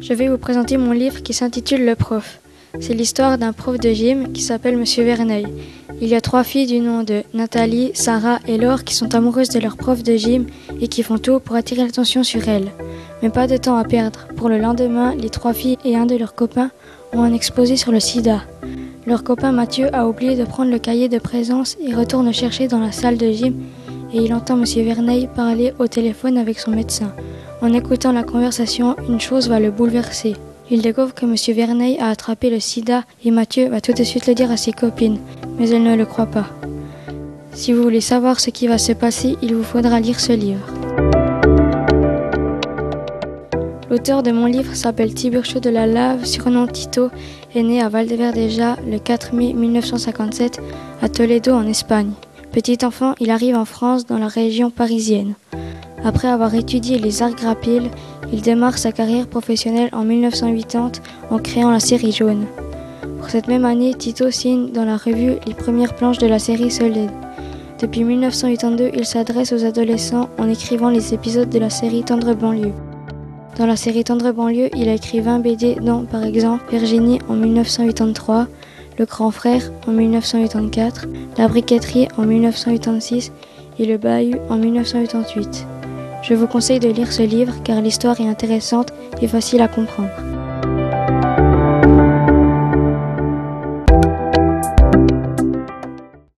Je vais vous présenter mon livre qui s'intitule Le prof. C'est l'histoire d'un prof de gym qui s'appelle Monsieur Verneuil. Il y a trois filles du nom de Nathalie, Sarah et Laure qui sont amoureuses de leur prof de gym et qui font tout pour attirer l'attention sur elles. Mais pas de temps à perdre. Pour le lendemain, les trois filles et un de leurs copains ont un exposé sur le sida. Leur copain Mathieu a oublié de prendre le cahier de présence et retourne chercher dans la salle de gym et il entend Monsieur Verneuil parler au téléphone avec son médecin. En écoutant la conversation, une chose va le bouleverser. Il découvre que M. Verneuil a attrapé le sida et Mathieu va tout de suite le dire à ses copines, mais elles ne le croient pas. Si vous voulez savoir ce qui va se passer, il vous faudra lire ce livre. L'auteur de mon livre s'appelle Tiburcio de la Lave, surnom Tito, est né à Valdeverdeja le 4 mai 1957 à Toledo en Espagne. Petit enfant, il arrive en France dans la région parisienne. Après avoir étudié les arts grappiles, il démarre sa carrière professionnelle en 1980 en créant la série Jaune. Pour cette même année, Tito signe dans la revue les premières planches de la série Solid. Depuis 1982, il s'adresse aux adolescents en écrivant les épisodes de la série Tendre banlieue. Dans la série Tendre banlieue, il a écrit 20 BD dont par exemple Virginie en 1983, Le Grand Frère en 1984, La Briqueterie en 1986 et Le Bahut en 1988. Je vous conseille de lire ce livre car l'histoire est intéressante et facile à comprendre.